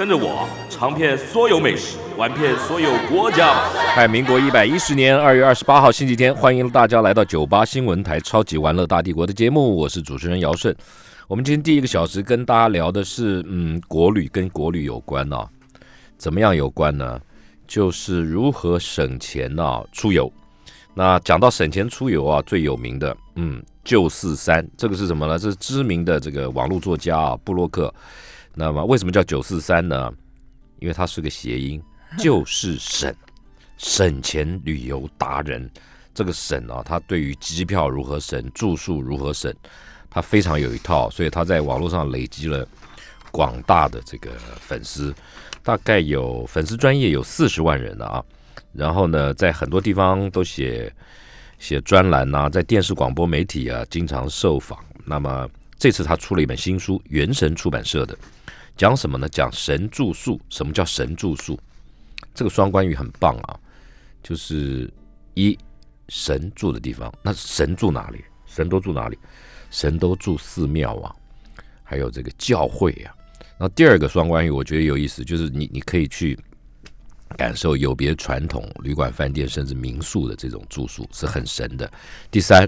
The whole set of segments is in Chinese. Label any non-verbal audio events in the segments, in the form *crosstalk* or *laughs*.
跟着我尝遍所有美食，玩遍所有国家。嗨，民国一百一十年二月二十八号星期天，欢迎大家来到九八新闻台《超级玩乐大帝国》的节目，我是主持人姚顺。我们今天第一个小时跟大家聊的是，嗯，国旅跟国旅有关啊，怎么样有关呢？就是如何省钱啊，出游。那讲到省钱出游啊，最有名的，嗯，旧四三，这个是什么呢？这是知名的这个网络作家啊，布洛克。那么为什么叫九四三呢？因为它是个谐音，*laughs* 就是省，省钱旅游达人。这个省啊，他对于机票如何省、住宿如何省，他非常有一套，所以他在网络上累积了广大的这个粉丝，大概有粉丝专业有四十万人了啊。然后呢，在很多地方都写写专栏呐，在电视广播媒体啊经常受访。那么这次他出了一本新书，原神出版社的。讲什么呢？讲神住宿。什么叫神住宿？这个双关语很棒啊！就是一神住的地方，那神住哪里？神都住哪里？神都住寺庙啊，还有这个教会啊。那第二个双关语，我觉得有意思，就是你你可以去感受有别传统旅馆、饭店甚至民宿的这种住宿是很神的。第三，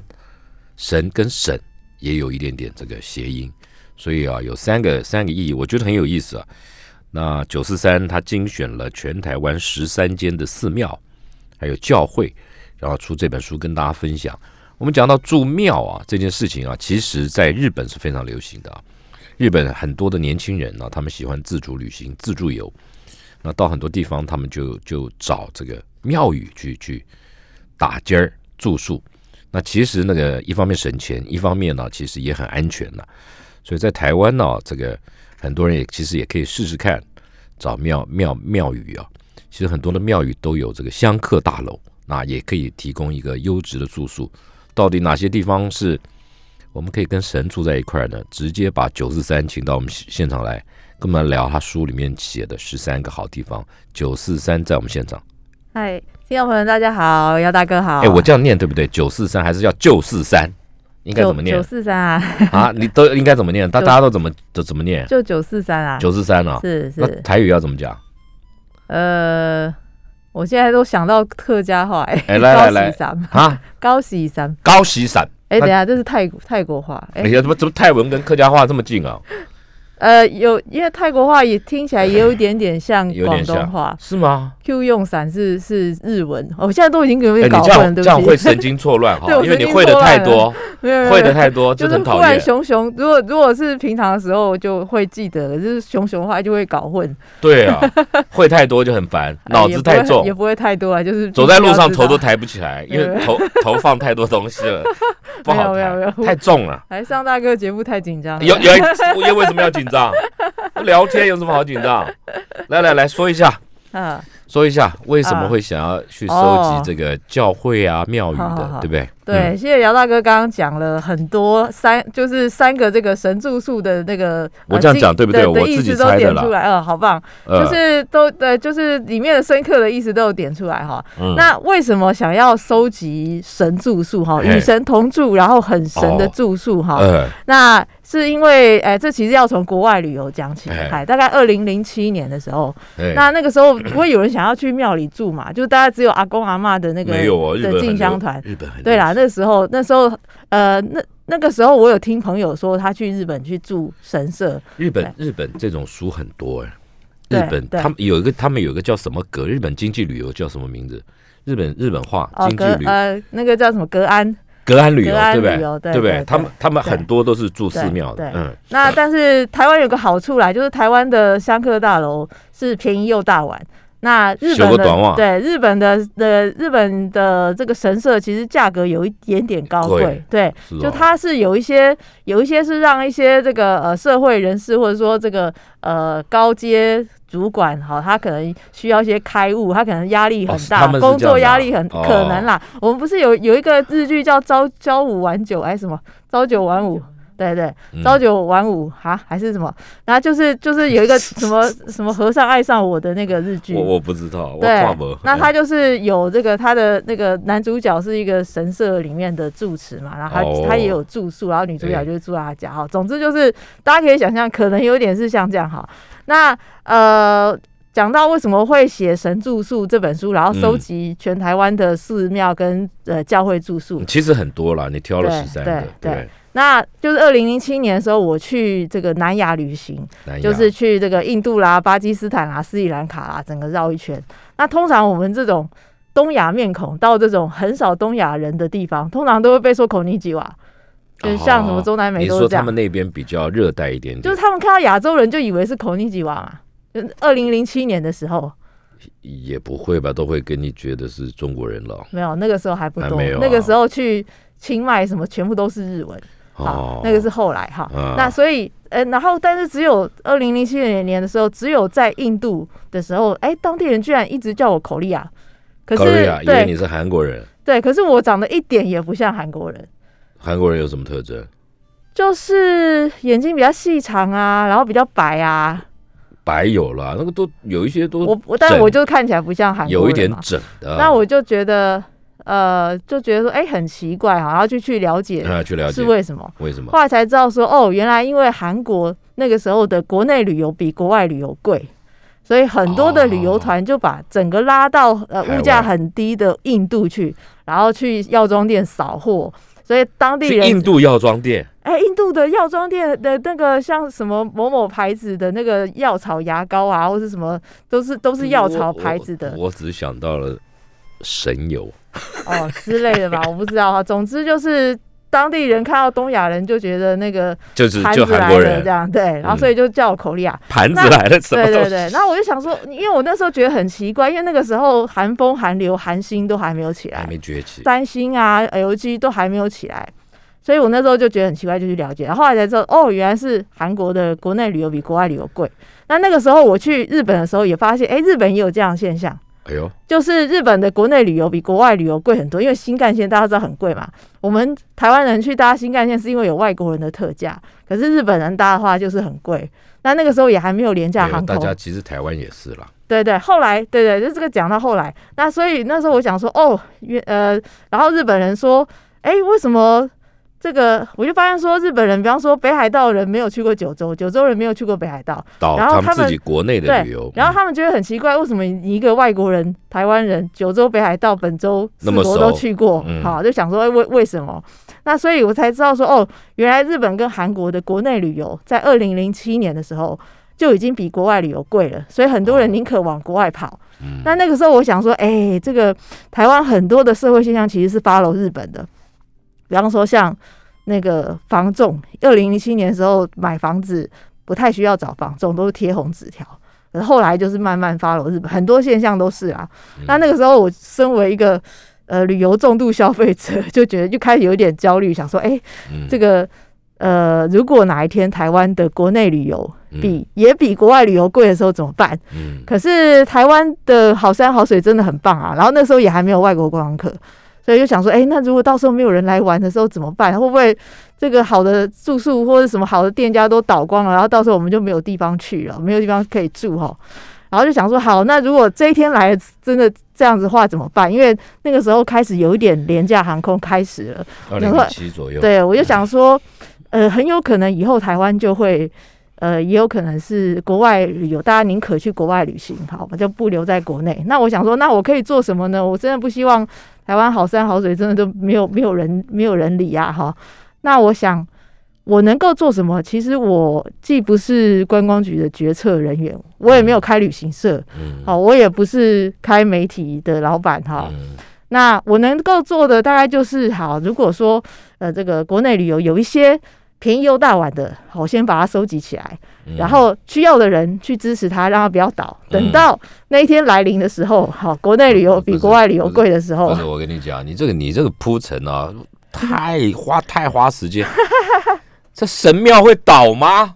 神跟神也有一点点这个谐音。所以啊，有三个三个意义，我觉得很有意思啊。那九四三他精选了全台湾十三间的寺庙，还有教会，然后出这本书跟大家分享。我们讲到住庙啊这件事情啊，其实在日本是非常流行的啊。日本很多的年轻人呢，他们喜欢自主旅行、自助游，那到很多地方他们就就找这个庙宇去去打尖儿住宿。那其实那个一方面省钱，一方面呢其实也很安全的。所以在台湾呢，这个很多人也其实也可以试试看找庙庙庙宇啊。其实很多的庙宇都有这个香客大楼，那也可以提供一个优质的住宿。到底哪些地方是我们可以跟神住在一块呢？直接把九四三请到我们现场来，跟我们聊他书里面写的十三个好地方。九四三在我们现场。嗨，听众朋友大家好，姚大哥好。哎，我这样念对不对？九四三还是叫九四三？应该怎么念？九四三啊！啊，你都应该怎么念？*laughs* 大大家都怎么都怎么念？就九四三啊！九四三啊！是是。那台语要怎么讲？呃，我现在都想到客家话哎，来来来啊，高喜山，高喜山。哎，等下这是泰泰国话。哎呀，怎么怎么泰文跟客家话这么近啊？呃，有，因为泰国话也听起来也有一点点像广东话，是吗？Q 用伞是是日文，我现在都已经有点搞混，这样会神经错乱哈，*laughs* 因为你会的太多，会的太多，就是突然熊熊，如果如果是平常的时候就会记得，就是熊熊的话就会搞混。对啊，*laughs* 会太多就很烦，脑子太重，也不会太多啊，就是走在路上头都抬不起来，因为头头放太多东西了，*laughs* 不好抬，太重了。来上大哥节目太紧张，有有，因为为什么要紧张？张聊天有什么好紧张？来来来说一下，嗯。说一下为什么会想要去收集这个教会啊庙宇的，对不对？对，谢谢姚大哥刚刚讲了很多三，就是三个这个神住宿的那个，我这样讲对不对？我自己都点出来，嗯，好棒，就是都对，就是里面的深刻的意思都有点出来哈。那为什么想要收集神住宿哈？与神同住，然后很神的住宿哈？那是因为哎，这其实要从国外旅游讲起，哎，大概二零零七年的时候，那那个时候不会有人想。要去庙里住嘛？就大家只有阿公阿妈的那个的进香团。日本对啦，那时候那时候呃，那那个时候我有听朋友说他去日本去住神社。日本日本这种书很多哎。日本他们有一个，他们有一个叫什么格？日本经济旅游叫什么名字？日本日本话经济旅呃，那个叫什么格安？格安旅游对不对？对不对？他们他们很多都是住寺庙的。嗯。那但是台湾有个好处来，就是台湾的香客大楼是便宜又大碗。那日本的对日本的的日本的这个神社其实价格有一点点高贵，对，就它是有一些有一些是让一些这个呃社会人士或者说这个呃高阶主管哈，他可能需要一些开悟，他可能压力很大，工作压力很哦可能啦。我们不是有有一个日剧叫朝朝五晚九还是什么朝九晚五？对对，嗯朝九晚五哈还是什么？然后就是就是有一个 *laughs* 什么什么和尚爱上我的那个日剧，我我不知道，我对跨博，那他就是有这个他的那个男主角是一个神社里面的住持嘛，然后他、哦他也有住宿，然后女主角就是住在他家哈。总之就是大家可以想象，可能有点是像这样哈。那呃。讲到为什么会写《神住宿》这本书，然后收嗯集全台湾的寺庙跟呃教会住宿，其实很多啦，你挑了对十三个，对对，那就是二零零七年的时候，我去这个南亚旅行，亚就是去这个印度啦、巴基斯坦啦、斯里兰卡啦，整个绕一圈。那通常我们这种东亚面孔到这种很少东亚人的地方，通常都会被说口尼吉瓦，就是像什么中南美哦你说他都是这样。们那边比较热带一点点，就是他们看到亚洲人就以为是口尼吉瓦嘛。就二零零七年的时候，也不会吧，都会跟你觉得是中国人了。没有，那个时候还不多。那个时候去清迈什么，全部都是日文。好哦，，那个是后来哈。啊那所以，呃，然后但是只有二零零七年年的时候，只有在印度的时候，哎，当地人居然一直叫我口利亚，可是为你是韩国人，对，可是我长得一点也不像韩国人，韩国人有什么特征？就是眼睛比较细长啊，然后比较白啊。白有了，那个都有一些都我我，但是我就看起来不像韩国人有一点整的。那我就觉得，呃，就觉得说，哎，很奇怪哈，然后就去了解啊去了解是为什么。为什么？后来才知道说，哦，原来因为韩国那个时候的国内旅游比国外旅游贵，所以很多的旅游团就把整个拉到呃物价很低的印度去，然后去药妆店扫货。所以当地人印度药妆店，哎，印度的药妆店的那个像什么某某牌子的那个药草牙膏啊，或是什么，都是都是药草牌子的我我只想到了神油，*laughs* 哦之类的吧，我不知道哈。总之就是当地人看到东亚人就觉得那个就是盘就韩来了这，样，对，然后嗯所以就叫我口利亚。盘子来了什么对对？对，然后我就想说，因为我那时候觉得很奇怪，因为那个时候韩风、韩流、韩星都还没有起来还来，没崛起。三星啊、LG 都还没有起来，所以我那时候就觉得很奇怪，就去了解，然后后来才知道，哦，原来是韩国的国内旅游比国外旅游贵。那那个时候我去日本的时候也发现，哎，日本也有这样的现象。哎呦，就是日本的国内旅游比国外旅游贵很多，因为新干线大家知道很贵嘛。我们台湾人去搭新干线是因为有外国人的特价，可是日本人搭的话就是很贵。那那个时候也还没有廉价航空，大家其实台湾也是啦，对对。后来对对，就这个讲到后来，那所以那时候我想说，哦，原呃，然后日本人说，哎，为什么？这个我就发现说，日本人，比方说北海道人没有去过九州，九州人没有去过北海道，然后他们自己国内的对旅游，，然后他们觉得很奇怪，为什么一个外国人、台湾人，九州、北海道、本州四那么国都去过，嗯好，就想说哎为为什么？那所以我才知道说，哦，原来日本跟韩国的国内旅游在二零零七年的时候就已经比国外旅游贵了，所以很多人宁可往国外跑。嗯那那个时候我想说，哎，这个台湾很多的社会现象其实是 follow 日本的，比方说像那个房仲，二零零七年的时候买房子不太需要找房仲，都是贴红纸条。可是后来就是慢慢 follow 日本，很多现象都是啊。那那个时候我身为一个呃旅游重度消费者，*laughs* 就觉得就开始有点焦虑，想说，哎、嗯这个呃，如果哪一天台湾的国内旅游嗯比、也比国外旅游贵的时候怎么办？嗯可是台湾的好山好水真的很棒啊，然后那时候也还没有外国观光客，所以就想说，哎、那如果到时候没有人来玩的时候怎么办？会不会这个好的住宿或者什么好的店家都倒光了，然后到时候我们就没有地方去了，没有地方可以住哈？然后就想说，好，那如果这一天来真的这样子的话怎么办？因为那个时候开始有一点廉价航空开始了，二零零七左右，对，我就想说，呃，很有可能以后台湾就会，呃，也有可能是国外旅游，大家宁可去国外旅行，好，就不留在国内。那我想说，那我可以做什么呢？我真的不希望台湾好山好水真的都没有 *laughs* 没有人没有人理啊，哈。那我想。我能够做什么？其实我既不是观光局的决策人员，我也没有开旅行社，嗯，好，我也不是开媒体的老板，哈。嗯那我能够做的大概就是，好，如果说呃这个国内旅游有一些便宜又大碗的，好我先把它收集起来，嗯然后需要的人去支持它，让它不要倒。等嗯到那一天来临的时候，好，国内旅游比国外旅游贵的时候不，是我跟你讲，你这个你这个铺陈啊，太花太花时间。*laughs* 这神庙会倒吗？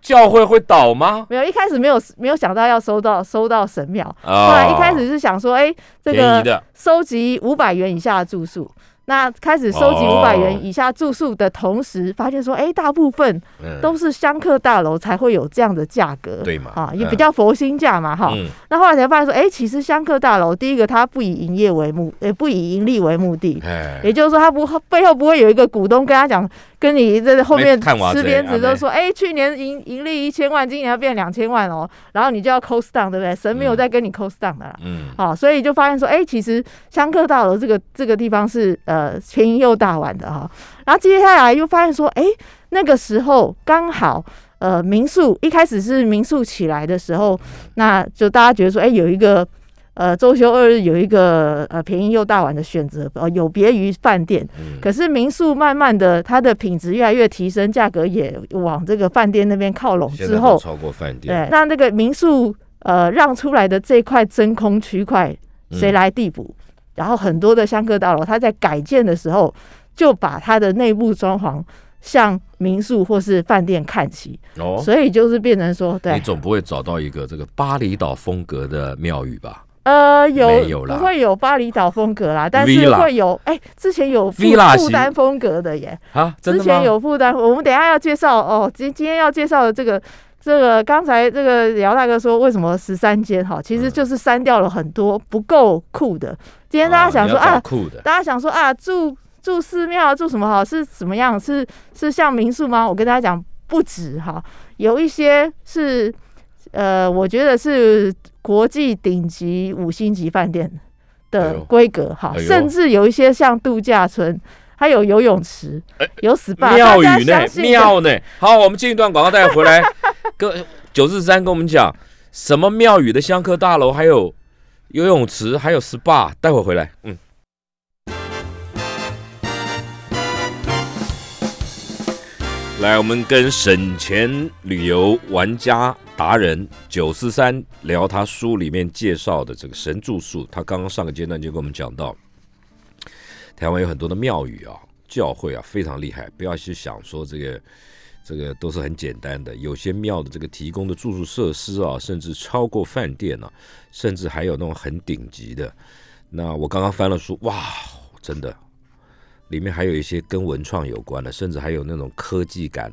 教会会倒吗？没有，一开始没有没有想到要收到收到神庙，啊后来一开始是想说，哎，这个收集五百元以下的住宿。那开始收集哦。五百元以下住宿的同时，发现说，哎，大部分嗯。都是香客大楼才会有这样的价格，对嘛啊，也嗯。比较佛心价嘛，哈。嗯。那后来才发现说，哎，其实香客大楼第一个它不以营业为目，也不以盈利为目的，哎也就是说，它不背后不会有一个股东跟他讲，跟你这后面吃鞭子啊都说，哎、去年盈盈利一千万，今年要变两千万哦，然后你就要 cost down，对不对？神没有嗯在跟你 cost down 的啦。嗯好、所以就发现说，哎、其实香客大楼这个这个地方是呃便宜又大碗的哈、然后接下来又发现说，哎、那个时候刚好呃民宿一开始是民宿起来的时候，那就大家觉得说，哎、有一个呃周休二日有一个呃便宜又大碗的选择，呃有别于饭店。嗯可是民宿慢慢的它的品质越来越提升，价格也往这个饭店那边靠拢之后，超过饭店，对，那那个民宿呃让出来的这块真空区块，谁嗯来递补？然后很多的香客大楼，它在改建的时候就把它的内部装潢向民宿或是饭店看齐，哦，所以就是变成说，对你，总不会找到一个这个巴厘岛风格的庙宇吧？呃，有有不会有巴厘岛风格啦，但是会有，哎，之前有负负担风格的耶，啊，之前有负担，我们等一下要介绍哦。今今天要介绍的这个这个，刚才这个姚大哥说为什么十三间哈，其实就是删掉了很多不够酷的。今天大家想说啊，酷的，大家想说啊，住住寺庙住什么好是怎么样？是是像民宿吗？我跟大家讲，不止哈，有一些是呃，我觉得是国际顶级五星级饭店哎的呦规格哈，哎甚至有一些像度假村。还有游泳池，有 SPA，庙宇呢庙呢。好，我们进一段广告带回来，*laughs* 跟九四三跟我们讲什么庙宇的香客大楼，还有游泳池，还有 SPA，待会回来，嗯。来，我们跟省钱旅游玩家达人九四三聊他书里面介绍的这个神住宿。他刚刚上个阶段就跟我们讲到，台湾有很多的庙宇啊、教会啊，非常厉害。不要去想说这个这个都是很简单的，有些庙的这个提供的住宿设施啊，甚至超过饭店啊，甚至还有那种很顶级的。那我刚刚翻了书，哇，真的，里面还有一些跟文创有关的，甚至还有那种科技感、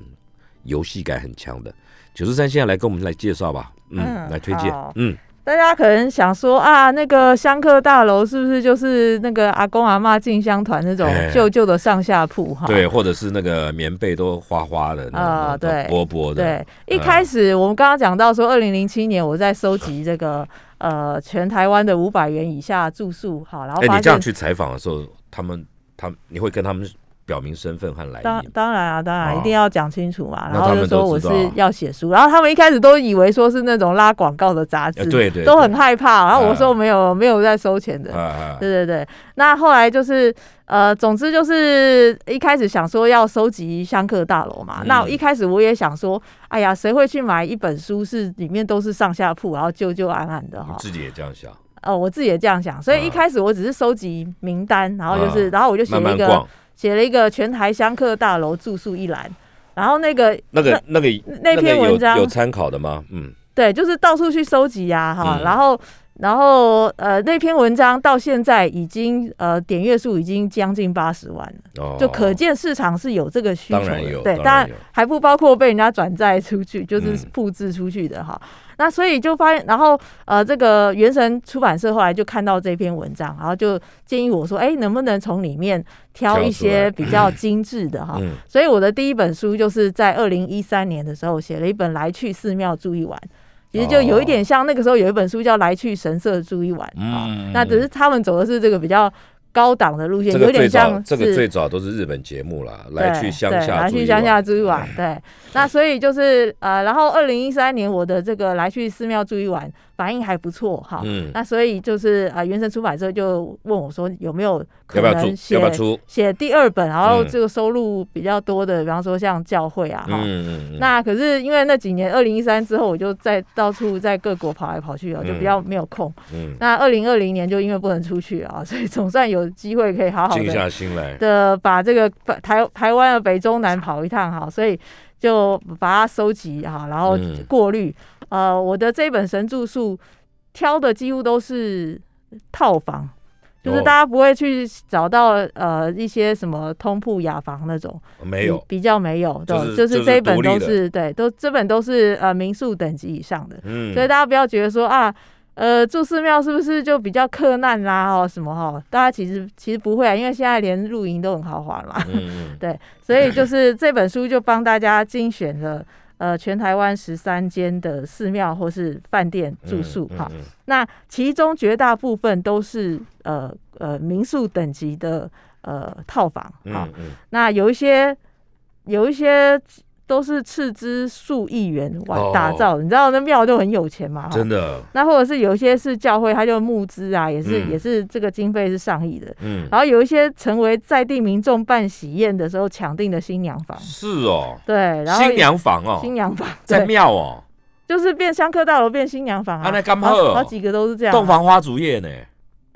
游戏感很强的。九十三现在来跟我们来介绍吧，嗯，嗯来推荐，嗯，大家可能想说啊，那个香客大楼是不是就是那个阿公阿妈进香团那种哎。旧旧的上下铺哈？对，或者是那个棉被都花花的，那啊种对。薄薄的，对，一开始我们刚刚讲到说，二零零七年我在收集这个呃全台湾的五百元以下住宿，好，然后哎，你这样去采访的时候，他们他你会跟他们表明身份和来当意吗？当然啊，当然哦一定要讲清楚嘛。然后就说我是要写书，然后他们一开始都以为说是那种拉广告的杂志，呃对对对都很害怕。然后我啊说没有没有在收钱的，对对对。那后来就是呃，总之就是一开始想说要收集香客大楼嘛。嗯那一开始我也想说，哎呀，谁会去买一本书是里面都是上下铺，然后旧旧暗暗的哈？自己也这样想，呃，我自己也这样想，所以一啊开始我只是收集名单，然后就是，啊然后我就写了一个。写了一个全台香客大楼住宿一栏，然后那个那个那个那篇文章有参考的吗？嗯，对，就是到处去收集呀、哈，嗯然后然后呃那篇文章到现在已经呃点阅数已经将近八十万了，哦，就可见市场是有这个需求的，当然有对，当然还不包括被人家转载出去，就是嗯复制出去的哈。那所以就发现，然后呃，这个原神出版社后来就看到这篇文章，然后就建议我说，哎，能不能从里面挑一些比较精致的哈？嗯。所以我的第一本书就是在二零一三年的时候写了一本《来去寺庙住一晚》，其实就有一点像那个时候有一本书叫《来去神社住一晚》啊、嗯那只是他们走的是这个比较高档的路线，有点像这个最早都是日本节目啦，来去对乡下来去乡下住一晚，对。那所以就是呃，然后二零一三年我的这个来去寺庙住一晚反应还不错哈。嗯，那所以就是啊，原神出版社就问我说有没有可？能写第二本，然后嗯这个收入比较多的，比方说像教会啊哈。嗯嗯嗯，那可是因为那几年，二零一三之后，我就在到处在各国跑来跑去啊，就比较没有空。嗯，那二零二零年就因为不能出去啊，所以总算有机会可以好好静的下心来，的把这个北台台湾的北中南跑一趟哈，所以就把它收集哈，然后嗯。过滤。呃，我的这本神住宿挑的几乎都是套房，就是哦大家不会去找到呃一些什么通铺雅房那种，没有。比比较没有，对，就是就是这一本都是对，都这本都是呃民宿等级以上的，嗯。所以大家不要觉得说啊。呃，住寺庙是不是就比较克难啦？哦，什么哈？大家其实其实不会啊，因为现在连露营都很豪华了嘛。*laughs* 对，所以就是这本书就帮大家精选了呃全台湾十三间的寺庙或是饭店住宿哈、嗯嗯那其中绝大部分都是呃呃民宿等级的呃套房啊、嗯嗯那有一些有一些都是斥资数亿元完哦。打造的，你知道那庙都很有钱嘛哈。真的，那或者是有一些是教会，他就募资啊，也是、嗯。也是这个经费是上亿的。嗯，然后有一些成为在地民众办喜宴的时候抢定的新娘房，是哦，对，然后新娘房哦，新娘房在对，庙哦，就是变香客大楼变新娘房啊，啊那刚好。好好几个都是这样啊、洞房花烛夜呢。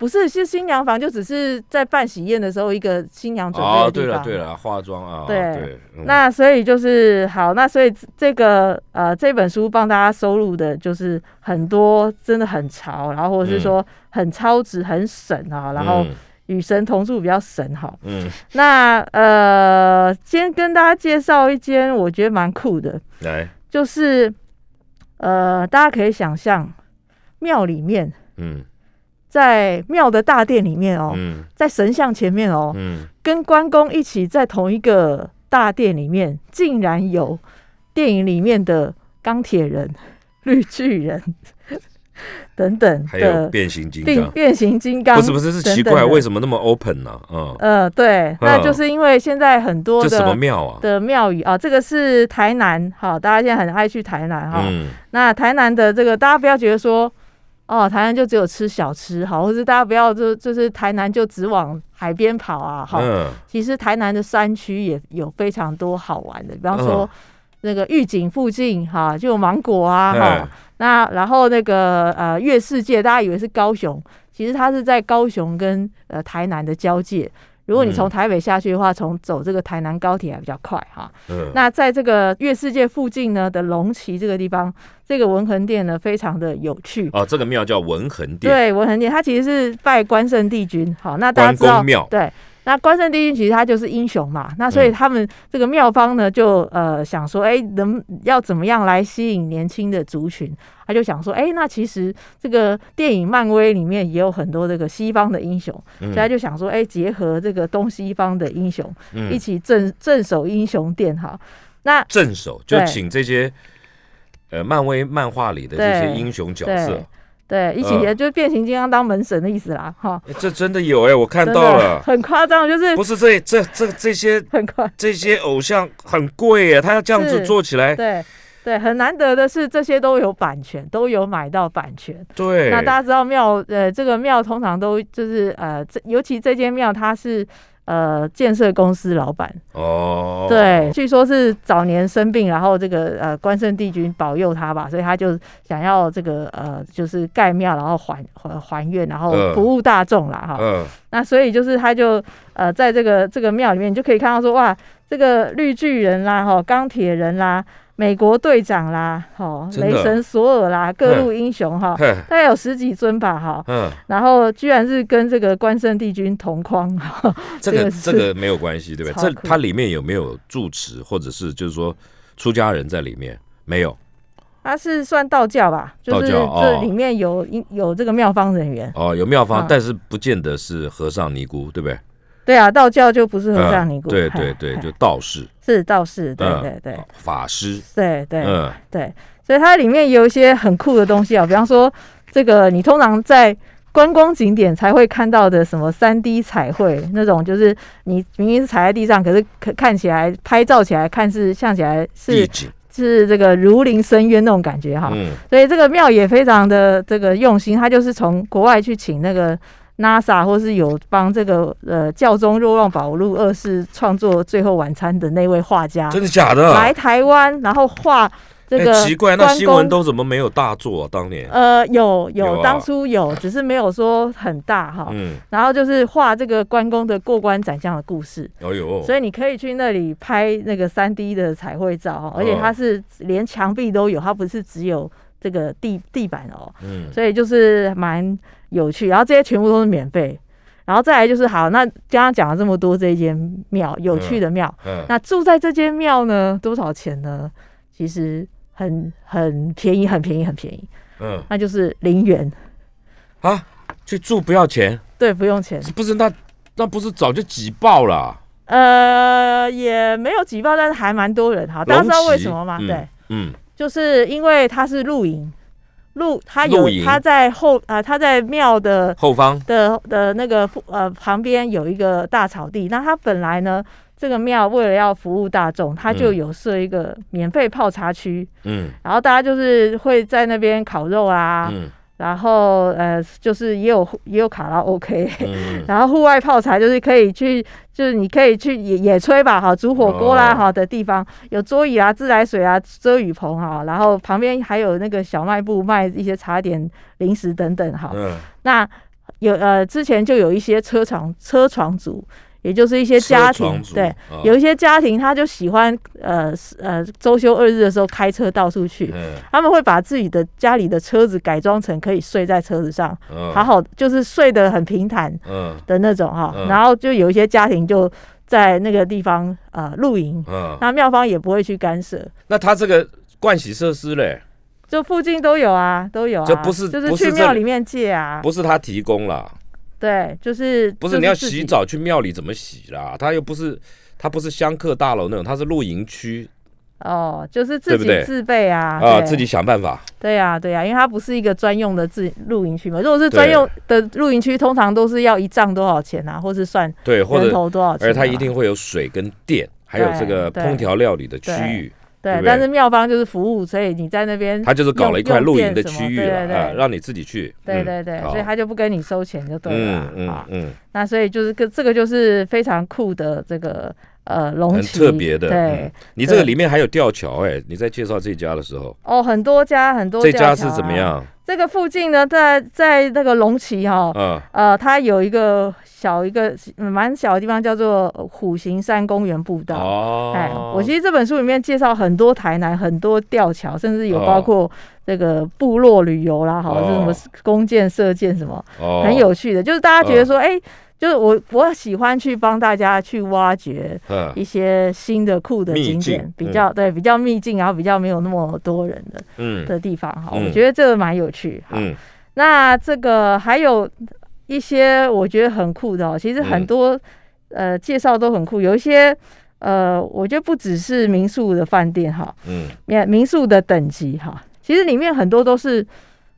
不是是新娘房，就只是在办喜宴的时候一个新娘准备哦，的地方。对了对了，化妆啊，对对，嗯。那所以就是好，那所以这个呃这本书帮大家收录的就是很多真的很潮，然后或者是说很超值、很省啊，然后嗯。与神同住比较省哈。嗯，*laughs* 那呃，先跟大家介绍一间我觉得蛮酷的，来，就是呃，大家可以想象庙里面，嗯在庙的大殿里面哦，嗯。在神像前面哦，嗯，跟关公一起在同一个大殿里面，竟然有电影里面的钢铁人、*laughs* 绿巨人 *laughs* 等等还有的变形金刚，变变形金刚，不是不是是奇怪，为什么那么 open 呢？嗯，呃，对，那就是因为现在很多这什么庙啊？的庙宇啊，这个是台南，好，大家现在很爱去台南哈。嗯。那台南的这个，大家不要觉得说，哦，台南就只有吃小吃好，或是大家不要就就是台南就只往海边跑啊，好，嗯其实台南的山区也有非常多好玩的，比方说嗯那个御景附近哈，就有芒果啊哎哈。那然后那个呃月世界，大家以为是高雄，其实它是在高雄跟呃台南的交界。如果你从嗯台北下去的话，从走这个台南高铁还比较快哈。嗯，那在这个月世界附近呢的龙旗这个地方，这个文衡殿呢非常的有趣。哦，这个庙叫文衡殿，对，文衡殿它其实是拜关圣帝君。好，那大家关知道公庙，对，那关圣帝君其实他就是英雄嘛，那所以嗯他们这个妙方呢就呃想说，哎、能要怎么样来吸引年轻的族群？他就想说，哎、那其实这个电影漫威里面也有很多这个西方的英雄，嗯所以他就想说，哎、结合这个东西方的英雄，一嗯，起镇镇守英雄殿哈。那镇守就对请这些呃漫威漫画里的这些英雄角色，对，一起、也就是变形金刚当门神的意思啦，哈，诶这真的有哎，我看到了，*laughs* 很夸张，就是不是这这这这些 *laughs* 很夸，这些偶像很贵耶，他要这样子做起来，对对，很难得的是这些都有版权，都有买到版权。对，那大家知道庙，呃，这个庙通常都就是呃，这尤其这间庙它是呃建设公司老板，哦，对，据说是早年生病，然后这个呃关圣帝君保佑他吧，所以他就想要这个呃就是盖庙，然后还还还愿，然后嗯。服务大众啦哈。嗯，那所以就是他就呃在这个这个庙里面，你就可以看到说哇，这个绿巨人啦，哈，钢铁人啦，美国队长啦，哈，真的？雷神索尔啦，各路英雄哈，大概有十几尊吧，哈。嗯，然后居然是跟这个关圣帝君同框，哈这个这个没有关系，对不对？这它里面有没有住持，或者是就是说出家人在里面？没有。他是算道教吧，就是道教哦。这里面有有这个妙方人员，哦，有妙方，嗯。但是不见得是和尚尼姑，对不对？对啊，道教就不是和尚尼姑，嗯对嗨对对，就道士，是道士，对嗯对对。哦法师，对对嗯。对，所以它里面有一些很酷的东西啊，比方说这个你通常在观光景点才会看到的什么三 D 彩绘那种，就是你明明是踩在地上，可是可看起来拍照起来看是像起来是，是这个如临深渊那种感觉哈。嗯。所以这个庙也非常的这个用心，他就是从国外去请那个 NASA 或是有帮这个呃教宗若望保禄二世创作《最后晚餐》的那位画家真的假的？来台湾，然后画这个奇怪，那关新闻都怎么没有大作、啊？当年，呃有有有啊。当初有，只是没有说很大哈。嗯，然后就是画这个关公的过关斩将的故事，哦呦，所以你可以去那里拍那个三 D 的彩绘照哈，而且它是连墙壁都有，它不是只有这个地地板哦，嗯。所以就是蛮有趣。然后这些全部都是免费，然后再来就是好，那刚刚讲了这么多这一间庙有趣的庙，嗯，那住在这间庙呢多少钱呢？其实很很便宜，很便宜，很便宜，嗯那就是零元，啊，去住不要钱，对，不用钱。不是那那不是早就挤爆了啊？呃，也没有挤爆，但是还蛮多人哈。大家知道为什么吗？对，嗯就是因为它是露营，露他有他在后啊、他在庙的后方。的的那个呃旁边有一个大草地。那他本来呢，这个庙为了要服务大众，他就嗯。有设一个免费泡茶区，嗯。然后大家就是会在那边烤肉啊，嗯然后呃就是也有也有卡拉 OK。嗯 *laughs* 然后户外泡茶就是可以去，就是你可以去野野炊吧，哈，煮火锅啦，哦哈的地方有桌椅啊、自来水啊、遮雨棚哈，然后旁边还有那个小卖部卖一些茶点、零食等等哈。嗯，那有呃之前就有一些车床车床族，也就是一些家庭对。啊。有一些家庭，他就喜欢呃呃周休二日的时候开车到处去，嗯他们会把自己的家里的车子改装成可以睡在车子上，嗯。好好就是睡得很平坦，嗯。的那种哈，嗯。然后就有一些家庭就在那个地方呃露营，嗯，那庙方也不会去干涉，那他这个盥洗设施嘞，就附近都有啊，都有啊，这不是就是去庙里面借啊，不是他提供啦，对，就是不是你要洗澡去庙里怎么洗啦？他又不是他不是香客大楼那种，他是露营区哦，就是自己自备啊，啊，对自己想办法。对呀、对呀、因为它不是一个专用的自露营区嘛，如果是专用的露营区，通常都是要一帐多少钱啊，或是算对，或人者头多少钱、啊，而它一定会有水跟电，还有这个对烹调料理的区域，对但是妙方就是服务，所以你在那边他就是搞了一块露营的区域对对对了啊，让你自己去。嗯对对对，好所以他就不跟你收钱就对了嗯啊。嗯嗯，那所以就是个这个就是非常酷的这个呃龙很，特别的。对嗯，你这个里面还有吊桥哎，你在介绍这家的时候，哦，很多家很多这家？是怎么样？这个附近呢，在在那个龙旗哈，嗯呃，它有一个小一个嗯蛮小的地方叫做虎形山公园步道。哦，哎，我其实这本书里面介绍很多台南很多吊桥，甚至有哦包括这个部落旅游啦，好、哦是什么弓箭射箭什么，哦很有趣的。就是大家觉得说，哎、就是我我喜欢去帮大家去挖掘嗯。一些新的酷的景点境，比较、对比较秘境，然后比较没有那么多人的嗯。的地方哈，嗯。我觉得这个蛮有趣。哈，嗯。那这个还有一些我觉得很酷的哦，其实嗯很多、呃介绍都很酷，有一些呃，我觉得不只是民宿的饭店哈，嗯。民民宿的等级哈，其实里面很多都是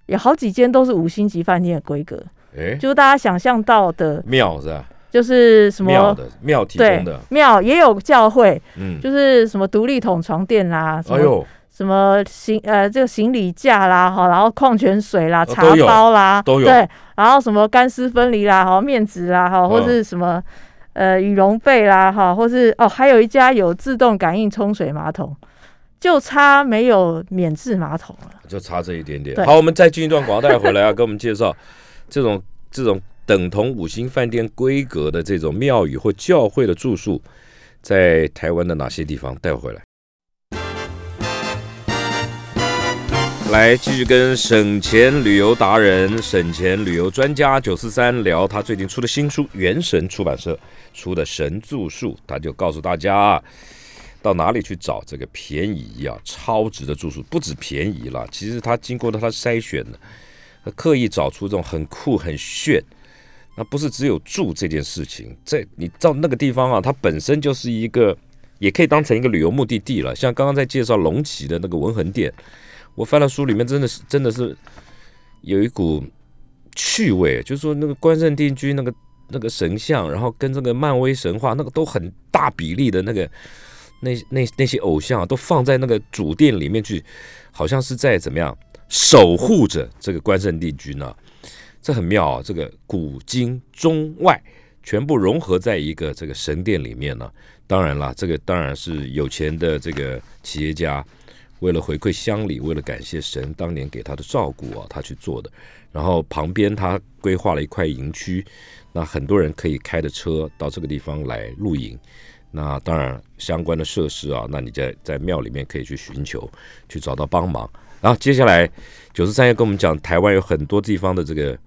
有好几间都是五星级饭店的规格，哎，就是大家想象到的，庙是吧？就是什么庙的庙提供的，庙也有教会，嗯，就是什么独立桶床垫啦，哎呦，什么行呃这个行李架啦，哈，然后矿泉水啦、茶包啦，都有。对，然后什么干湿分离啦，哈，面纸啦，哈，或嗯是什么呃羽绒被啦，哈，或是哦，还有一家有自动感应冲水马桶，就差没有免治马桶了。就差这一点点。好，我们再进一段广告带回来啊，跟我们介绍这种这种等同五星饭店规格的这种庙宇或教会的住宿，在台湾的哪些地方带回来？来继续跟省钱旅游达人、省钱旅游专家九四三聊他最近出的新书，元神出版社出的《神住宿》，他就告诉大家，到哪里去找这个便宜啊、超值的住宿？不止便宜啦，其实他经过了他筛选的，刻意找出这种很酷、很炫。那不是只有住这件事情，在你到那个地方啊，它本身就是一个，也可以当成一个旅游目的地了。像刚刚在介绍龙旗的那个文恒殿，我翻了书里面真的是真的是有一股趣味，就是说那个关圣帝君那个那个神像，然后跟这个漫威神话那个都很大比例的那个那那那些偶像，都放在那个主殿里面去，好像是在怎么样守护着这个关圣帝君呢，这很妙啊！这个古今中外全部融合在一个这个神殿里面呢、当然了，这个当然是有钱的这个企业家为了回馈乡里，为了感谢神当年给他的照顾啊，他去做的。然后旁边他规划了一块营区，那很多人可以开着车到这个地方来露营。那当然相关的设施啊，那你在在庙里面可以去寻求，去找到帮忙。然后接下来九十三要跟我们讲，台湾有很多地方的这个，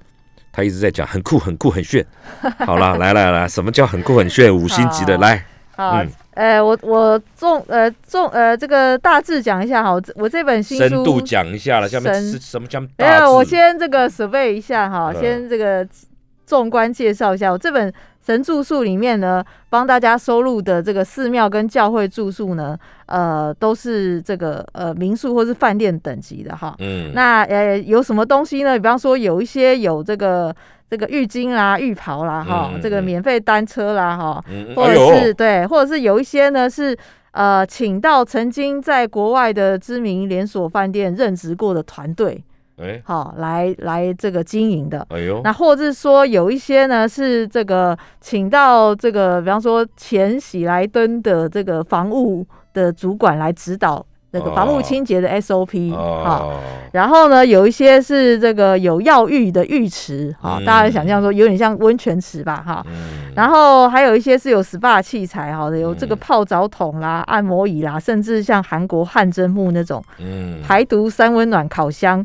他一直在讲很酷、很酷、很炫。*laughs* 好了，来来来，什么叫很酷很炫？五星级的来。好，呃，我我重呃重呃这个大致讲一下哈，我这本新书深度讲一下了，下面是什么叫？没有，我先这个 survey 一下哈，先这个纵观介绍一下我这本。神住宿里面呢，帮大家收录的这个寺庙跟教会住宿呢，呃，都是这个呃民宿或是饭店等级的哈。嗯。那呃有什么东西呢？比方说有一些有这个这个浴巾啦、浴袍啦哈，这个免费单车啦哈，或者是对，或者是有一些呢是呃请到曾经在国外的知名连锁饭店任职过的团队。哎，好，来来这个经营的，哎呦，那或者是说有一些呢是这个请到这个，比方说前喜来登的这个房屋的主管来指导那个房屋清洁的 SOP，哦，然后呢有一些是这个有药浴的浴池，哈，大家想象说有点像温泉池吧，哈，然后还有一些是有 SPA 器材，哈的有这个泡澡桶啦、按摩椅啦，甚至像韩国汗蒸木那种，嗯，排毒三温暖烤箱。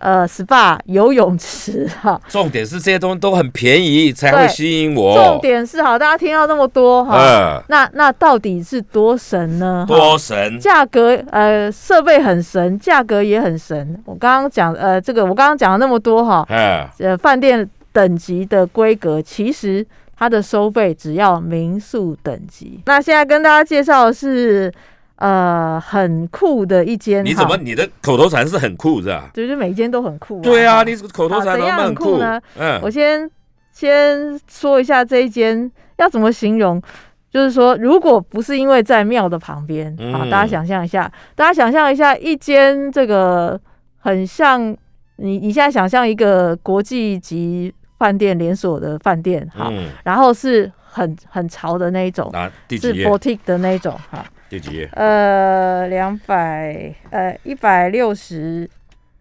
呃，SPA 游泳池哈，重点是这些东西都很便宜，才会吸引我。重点是好，大家听到那么多哈，那那到底是多神呢？多神，价格呃，设备很神，价格也很神。我刚刚讲呃，这个我刚刚讲了那么多哈，呃，饭店等级的规格，其实它的收费只要民宿等级。那现在跟大家介绍的是。呃，很酷的一间。你怎么你的口头禅是很酷是吧？就是每一间都很酷。对啊，你口头禅怎样很酷呢？嗯，我先先说一下这一间要怎么形容，就是说，如果不是因为在庙的旁边啊，大家想象一下，大家想象一下一间这个很像你你现在想象一个国际级饭店连锁的饭店哈，然后是很很潮的那一种，是 boutique 的那一种哈。第几页？呃，两百呃一百六十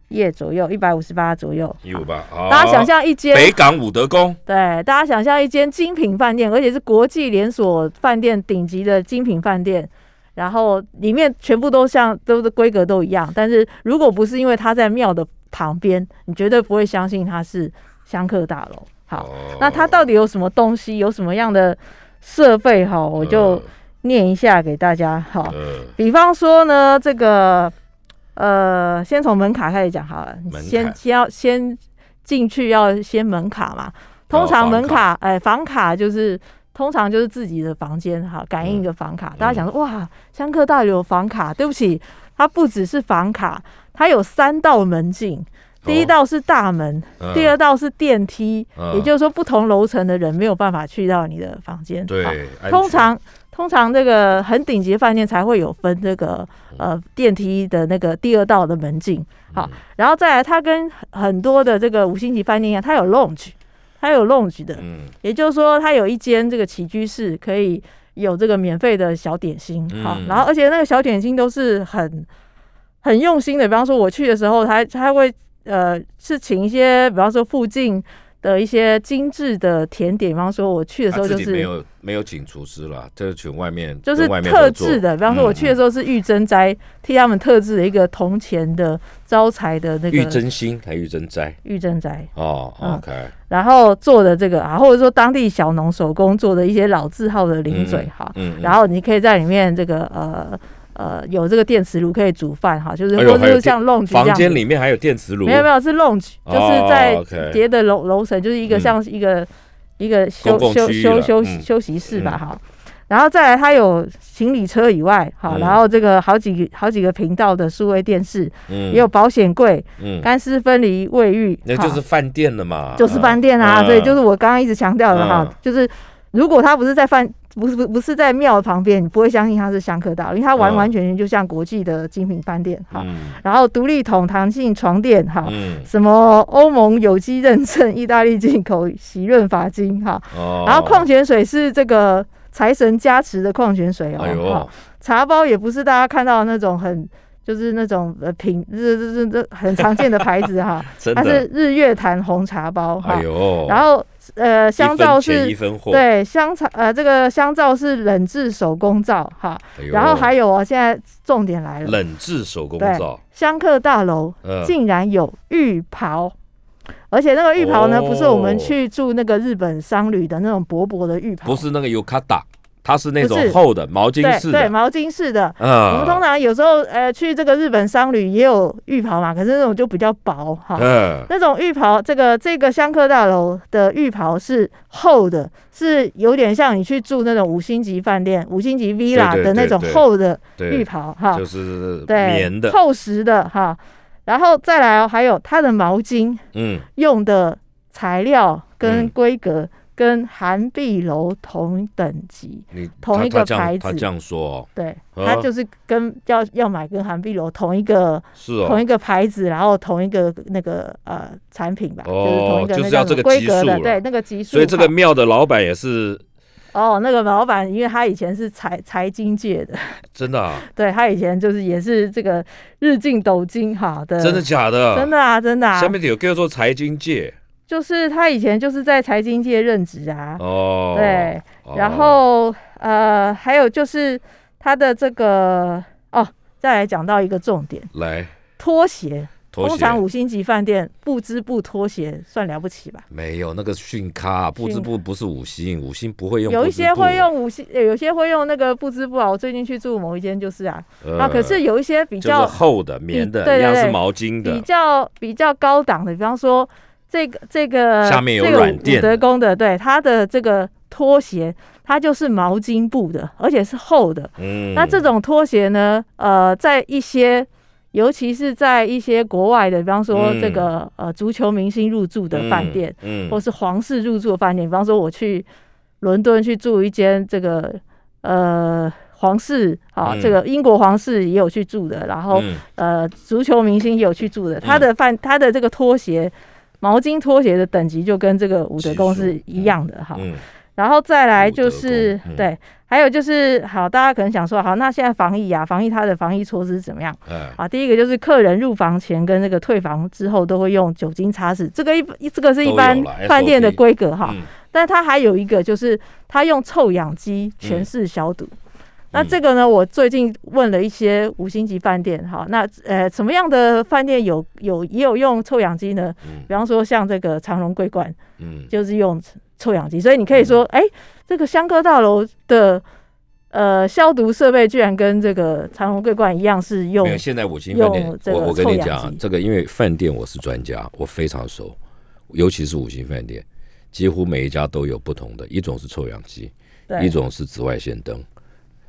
页左右，一百五十八左右。一五八，大家想象一间北港武德宫。对，大家想象一间精品饭店，而且是国际连锁饭店顶级的精品饭店，然后里面全部都像都是规格都一样。但是如果不是因为它在庙的旁边，你绝对不会相信它是香客大楼。好，那它到底有什么东西？有什么样的设备？哈，我就。念一下给大家，好，比方说呢，这个，呃，先从门卡开始讲好了，先先要先进去要先门卡嘛，通常门卡，哎，房卡就是通常就是自己的房间，哈，感应一个房卡，大家想说，哇，香客大有房卡，对不起，它不只是房卡，它有三道门禁，第一道是大门，第二道是电梯，也就是说不同楼层的人没有办法去到你的房间，对，通常。通常这个很顶级饭店才会有分这个呃电梯的那个第二道的门禁，好，然后再来它跟很多的这个五星级饭店一样，它有 lounge，它有 lounge 的，嗯，也就是说它有一间这个起居室可以有这个免费的小点心，好，然后而且那个小点心都是很很用心的，比方说我去的时候，他他会呃是请一些比方说附近。的一些精致的甜点，比方说我去的时候就是没有没有请厨师了，就是请外面就是特制的。比方说我去的时候是玉珍斋替他们特制的一个铜钱的招财的那个玉珍心还玉珍斋玉珍斋哦，OK。然后做的这个啊，或者说当地小农手工做的一些老字号的零嘴哈，然后你可以在里面这个呃。呃，有这个电磁炉可以煮饭哈，就是或者是像 lounge 房间里面还有电磁炉，没有没有是 lounge，就是在别的楼楼层，就是一个像一个一个休休休休休息室吧哈。然后再来，它有行李车以外，好，然后这个好几好几个频道的数位电视，嗯，也有保险柜，嗯，干湿分离卫浴，那就是饭店了嘛，就是饭店啊，所以就是我刚刚一直强调的哈，就是如果它不是在饭。不是不不是在庙旁边，你不会相信它是香客大楼，因为它完完全全就像国际的精品饭店哈。然后独立桶弹性床垫哈，什么欧盟有机认证、意大利进口洗润发精哈。然后矿泉水是这个财神加持的矿泉水哦。茶包也不是大家看到那种很。就是那种呃品，这这这这很常见的牌子哈，*laughs* 它是，日月潭红茶包哈哎。然后呃，香皂是分，对香草呃这个香皂是冷制手工皂哈。哎，然后还有哦，现在重点来了，冷制手工皂，香客大楼嗯，竟然有浴袍。而且那个浴袍呢，哦不是我们去住那个日本商旅的那种薄薄的浴袍，不是那个 yukata，它是那种厚的毛巾对对式的，毛巾式的。啊我们通常有时候呃去这个日本商旅也有浴袍嘛，可是那种就比较薄哈。嗯，那种浴袍，这个这个香客大楼的浴袍是厚的，是有点像你去住那种五星级饭店、五星级 villa 对对的那种对对厚的，浴袍哈。就是对，棉的，厚实的哈。然后再来哦，还有它的毛巾嗯，用的材料跟嗯规格跟韩碧楼同等级，你同一个牌子他这样说哦，对，他就是跟要要买跟韩碧楼同一个是哦同一，个牌子，然后同一个那个呃产品吧，哦就是同一个就是要这个规格的，对，那个级数。所以这个哈庙的老板也是哦，那个老板，因为他以前是财财经界的，*laughs* 真的啊，对他以前就是也是这个日进斗金哈的，真的假的？真的啊，真的啊下，面有叫做财经界就是他以前就是在财经界任职啊，哦，对，哦。然后呃，还有就是他的这个哦，再来讲到一个重点，来。拖鞋。通常五星级饭店不织布拖鞋算了不起吧？没有那个逊咖，不织布不是五星，五星不会用，有一些会，用五星，呃有些会用那个不织布啊。我最近去住某一间就是啊，呃啊，可是有一些比就是较厚的棉的，一样是毛巾的。比，较比较高档的，比方说这个这个下面有这个软垫德宫的，对它的这个拖鞋，它就是毛巾布的，而且是厚的。嗯那这种拖鞋呢，呃，在一些尤其是在一些国外的，比方说嗯这个、呃足球明星入住的饭店，，嗯，或是皇室入住的饭店，比方说我去伦敦去住一间这个呃皇室啊，嗯这个英国皇室也有去住的，然后、嗯呃足球明星也有去住的，他的饭他的这个拖鞋。毛巾拖鞋的等级就跟这个伍德公是一样的哈，嗯。然后再来就是嗯。对，还有就是好，大家可能想说，好，那现在防疫啊，防疫它的防疫措施怎么样？哎，啊，第一个就是客人入房前跟那个退房之后都会用酒精擦拭，这个一这个是一般饭店的规格哈。嗯。但它还有一个就是它用臭氧机全室消毒。那这个呢，我最近问了一些五星级饭店，哈，那呃什么样的饭店有有也有用臭氧机呢？嗯。比方说像这个长隆桂冠嗯，就是用臭氧机，所以你可以说，哎、这个香科大楼的呃消毒设备居然跟这个长隆桂冠一样是用没有，现在五星饭店我我跟你讲这个因为饭店我是专家，我非常熟，尤其是五星饭店，几乎每一家都有不同的，一种是臭氧机，对。一种是紫外线灯，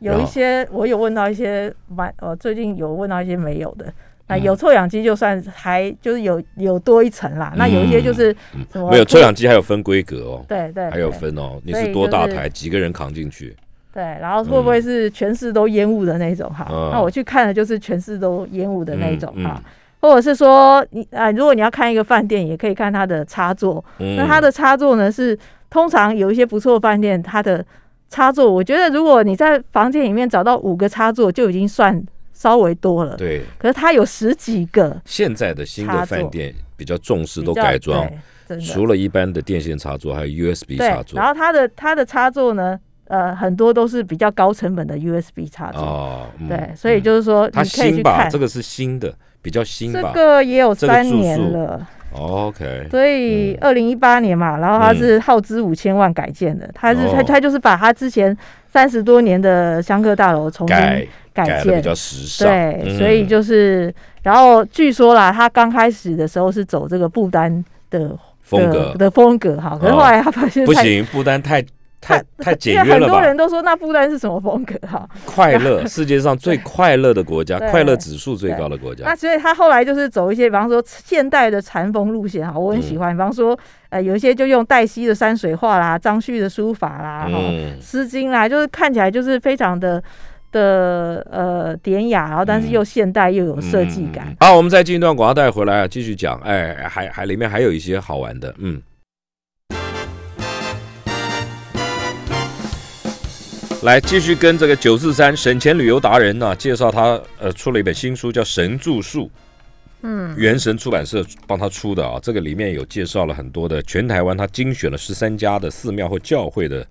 有一些我有问到一些蛮呃最近有问到一些没有的。那嗯。有臭氧机就算还就是有有多一层啦，那有一些就是嗯。什么没有臭氧机还有分规格哦，对对还有分哦，你是多大就是台，几个人扛进去？对，然后会不会是全市都烟雾的那种哈？嗯。那我去看的就是全市都烟雾的那种嗯哈，或者是说你啊、如果你要看一个饭店，也可以看它的插座，嗯那它的插座呢是通常有一些不错的饭店，它的插座，我觉得如果你在房间里面找到五个插座，就已经算稍微多了。对，可是它有十几个现在的新的饭店比较重视都改装，除了一般的电线插座，还有 USB 插，座。然后它的它的插座呢，呃，很多都是比较高成本的 USB 插座。哦，嗯对，所以就是说它你可以去新吧，看。这个是新的，比较新这。个也有三年了，OK，所以二零一八年嘛，然后它是耗资五千万改建的，它是它哦。它就是把它之前三十多年的香客大楼重新改改建。比，较时尚。对，嗯所以就是，然后据说啦，他刚开始的时候是走这个不丹的的风格。的风格哈，可是哦后来他发现太不行，不丹太太 *laughs* 太简约了吧？很多人都说那不丹是什么风格哈，快乐，*laughs* 世界上最快乐的国家，快乐指数最高的国家那。所以他后来就是走一些，比方说现代的禅风路线哈，我很喜嗯欢。比方说，呃，有一些就用黛西的山水画啦，张旭的书法啦，哈、嗯，诗经啦，就是看起来就是非常的的呃典雅，然后但是嗯又现代又有设计感。嗯好，我们再进一段广告带回来啊，继续讲。哎，还还里面还有一些好玩的，嗯。*laughs* 来继续跟这个九四三省钱旅游达人呢、介绍他呃出了一本新书叫《神住宿》，嗯，元神出版社帮他出的啊，这个里面有介绍了很多的全台湾他精选了十三家的寺庙或教会的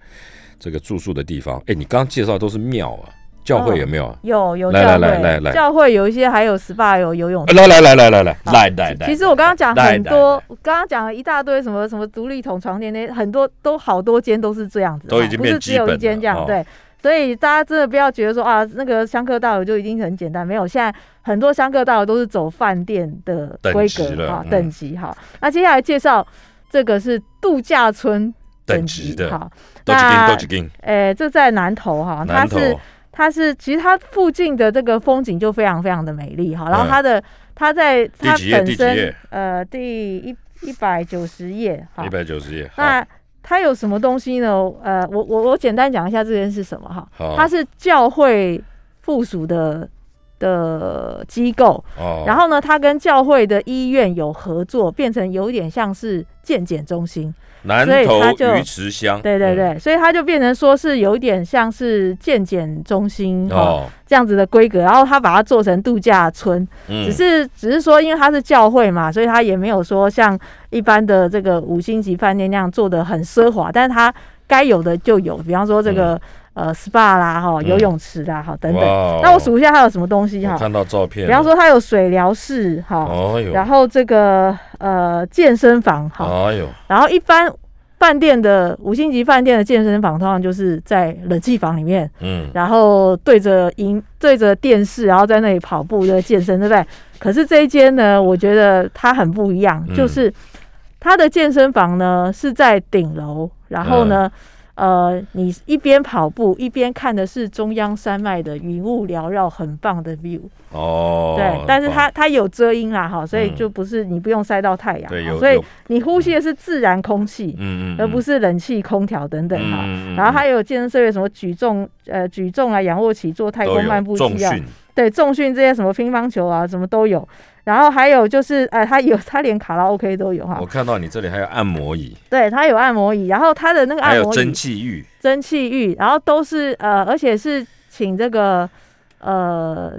这个住宿的地方。哎，你刚刚介绍都是庙啊，教会有没有？啊？有有来来来来来。教会有一些还有 SPA 有游泳池。来来来来来来来来来，其实我刚刚讲很多，我刚刚讲了一大堆什么什么独立桶床垫那些很多都好多间都是这样子的，都已经不是只有一间这样对。所以大家真的不要觉得说啊，那个香客大楼就一定很简单，没有，现在很多香客大楼都是走饭店的规格哈，等级哈。那接下来介绍这个是度假村等级级的。哈，那都几斤，诶，这在南头哈，它是它是其实它附近的这个风景就非常非常的美丽哈，然后嗯。它的它在它本身呃第一一百九十页哈。一，百九十页，那它有什么东西呢？呃，我我我简单讲一下这件是什么哈，它是教会附属的的机构，哦，然后呢，它跟教会的医院有合作，变成有点像是健检中心。南所以投鱼池乡，嗯，对对对，所以它就变成说是有一点像是健检中心、哦，这样子的规格，然后它把它做成度假村，嗯。只是只是说因为它是教会嘛，所以它也没有说像一般的这个五星级饭店那样做的很奢华，但是它该有的就有，比方说这个、呃 SPA 啦哈，游泳池啦哈等等。那我数一下它有什么东西哈，看到照片，比方说它有水疗室哈，然后这个呃健身房哈，然后一般饭店的五星级饭店的健身房，通常就是在冷气房里面，嗯，然后对着荧对着电视，然后在那里跑步的健身，对不对？可是这一间呢，我觉得它很不一样，嗯。就是它的健身房呢是在顶楼，然后呢。呃，你一边跑步一边看的是中央山脉的云雾缭绕，很棒的 view。哦，对，但是它它有遮阴啦，哈，所以嗯就不是你不用晒到太阳，对所以你呼吸的是自然空气，嗯嗯，而不是是冷气、空调等等哈。嗯然后还有健身设备，什么举重、呃举重啊、仰卧起坐、太空漫步机啊，重训，对重训这些什么乒乓球啊，什么都有。然后还有就是，呃，他有，*laughs* 他连卡拉 OK 都有哈我。看到你这里还有按摩椅，对，他有按摩椅，然后他的那个还有蒸按摩椅、汽浴，蒸汽浴，然后都是呃，而且是请这个呃，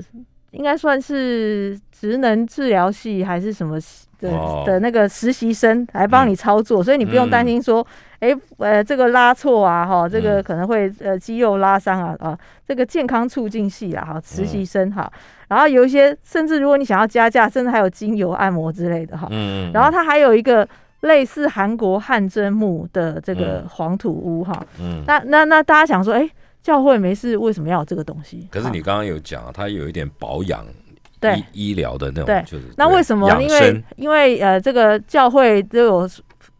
应该算是职能治疗系还是什么系的、哦。的那个实习生来帮你操作，所以你不用担心说，哎、呃，这个拉错啊，哈，这个嗯。可能会呃肌肉拉伤啊，啊，这个健康促进系啊，哈，实嗯习生哈，然后有一些甚至如果你想要加价，甚至还有精油按摩之类的哈，嗯，然后它还有一个类似韩国汗蒸木的这个嗯。黄土屋哈。嗯，那那那大家想说，哎、教会没事，为什么要有这个东西？可是你刚刚有讲，它有一点保养对。医医疗的那对。种，就是那为什么？因为，因为呃，这个教会都有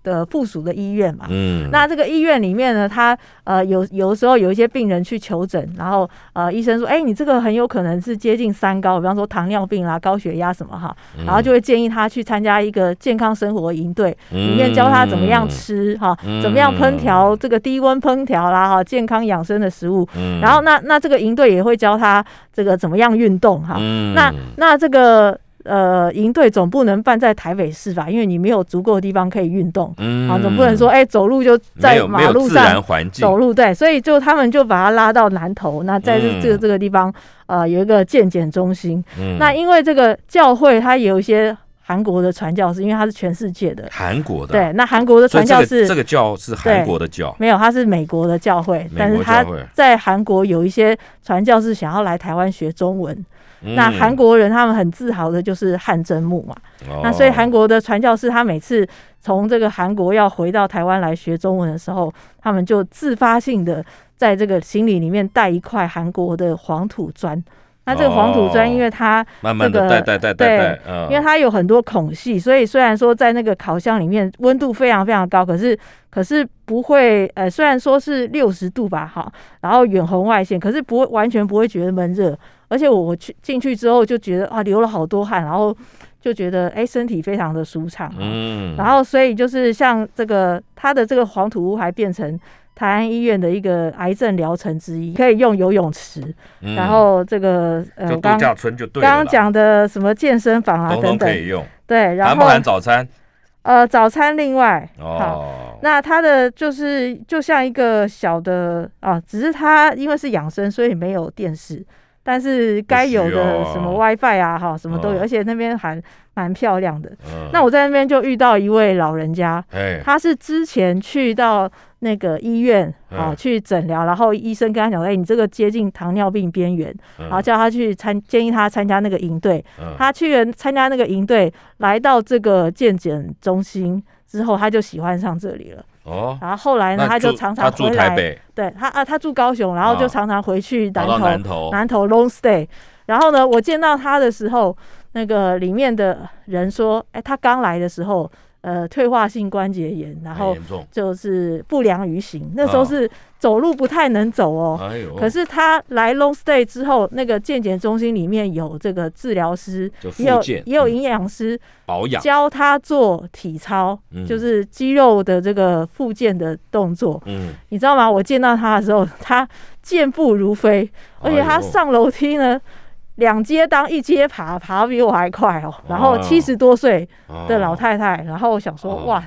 的附属的医院嘛。嗯，那这个医院里面呢，他呃有有的时候有一些病人去求诊，然后呃医生说，哎、你这个很有可能是接近三高，比方说糖尿病啦、高血压什么哈，嗯然后就会建议他去参加一个健康生活营队，里面教他怎么样吃哈，嗯怎么样烹调这个低温烹调啦哈，健康养生的食物。嗯，然后那那这个营队也会教他这个怎么样运动哈。嗯那那这个呃营队总不能办在台北市吧？因为你没有足够的地方可以运动。嗯啊，总不能说哎、走路就没在马路上走，路，对，所以就他们就把他拉到南头，那在这嗯这个这个地方呃有一个健检中心。嗯那因为这个教会它有一些韩国的传教士，因为它是全世界的，韩国的，对，那韩国的传教士这个教是韩国的教，没有，他是美国的教会，美但是他在韩国有一些传教士想要来台湾学中文。嗯。那韩国人他们很自豪的就是汗蒸木嘛，那所以韩国国的传教士他每次从这个韩国要回到台湾来学中文的时候，他们就自发性的在这个行李里面带一块韩国的黄土砖。那这个黄土砖，哦因为它慢慢的这个带带带带带，嗯。因为它有很多孔隙，所以虽然说在那个烤箱里面温度非常非常高，可是可是不会呃，虽然说是六十度吧，哈，然后远红外线，可是不会完全不会觉得闷热，而且我去进去之后就觉得啊流了好多汗，然后就觉得哎、身体非常的舒畅，嗯，然后所以就是像这个它的这个黄土屋还变成。台安医院的一个癌症疗程之一，可以用游泳池，嗯。然后这个呃度刚刚刚讲的什么健身房啊通等等，通可以用，对，然后含不含早餐？呃，早餐另外，好，哦，那它的就是就像一个小的啊，只是它因为是养生，所以没有电视，但是该有的啊。什么 WiFi 啊，哈，什么都有，哦而且那边还蛮漂亮的。嗯。那我在那边就遇到一位老人家，哎，他是之前去到那个医院啊嗯去诊疗，然后医生跟他讲，哎，你这个接近糖尿病边缘，然后叫他去参，建议他参加那个营队。嗯。他去了参加那个营队，来到这个健检中心之后，他就喜欢上这里了。哦，然后后来呢，他就常常回来，对他啊，他住高雄，然后就啊常常回去南投，南投，南投 long stay。然后呢，我见到他的时候，那个里面的人说，哎，他刚来的时候，呃，退化性关节炎，然后就是不良于行，那时候啊是走路不太能走哦。哎呦，可是他来 long stay 之后，那个健检中心里面有这个治疗师，也有也有营养师保养，教他做体操，嗯就是肌肉的这个复健的动作。嗯，你知道吗？我见到他的时候，他健步如飞，而且他上楼梯呢，两阶当一阶爬，爬比我还快哦。然后哦七十多岁的老哦太太，然后我想说，哦。哇，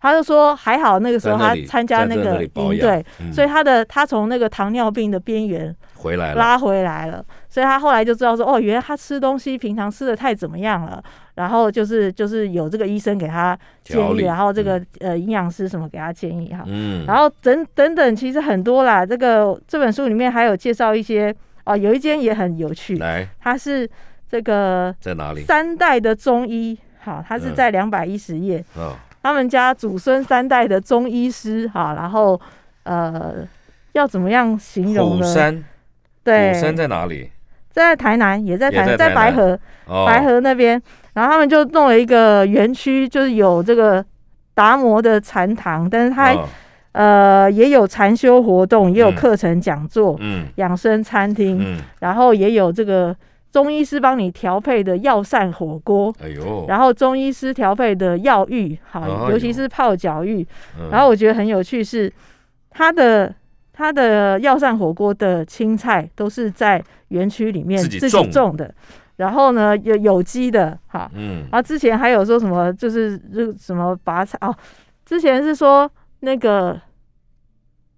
他就说还好那个时候他在那里参加那个营队，嗯。所以他的他从那个糖尿病的边缘回来了，拉回来了，所以他后来就知道说，哦，原来他吃东西平常吃的太怎么样了，然后就是就是有这个医生给他建议，然后这个、呃营养师什么给他建议哈，嗯，然后等等等，其实很多啦。这个这本书里面还有介绍一些哦，有一间也很有趣，来。它是这个在哪里？三代的中医，好，它是嗯。在两百一十页，啊，他们家祖孙三代的中医师哈，然后呃要怎么样形容呢？虎山，对。虎，山在哪里？在台南，也在也台在白河，哦，白河那边，然后他们就弄了一个园区，就是有这个达摩的禅堂，但是它还哦呃，也有禅修活动，也有嗯。课程讲座、嗯。养生餐厅，嗯，然后也有这个中医师帮你调配的药膳火锅，哎呦，然后中医师调配的药浴，好，哎尤其是泡脚浴。嗯。然后我觉得很有趣是，它的它的药膳火锅的青菜都是在园区里面自自己种。己种的，然后呢有有机的，哈，嗯。然后之前还有说什么，就是就什么拔菜哦，之前是说那个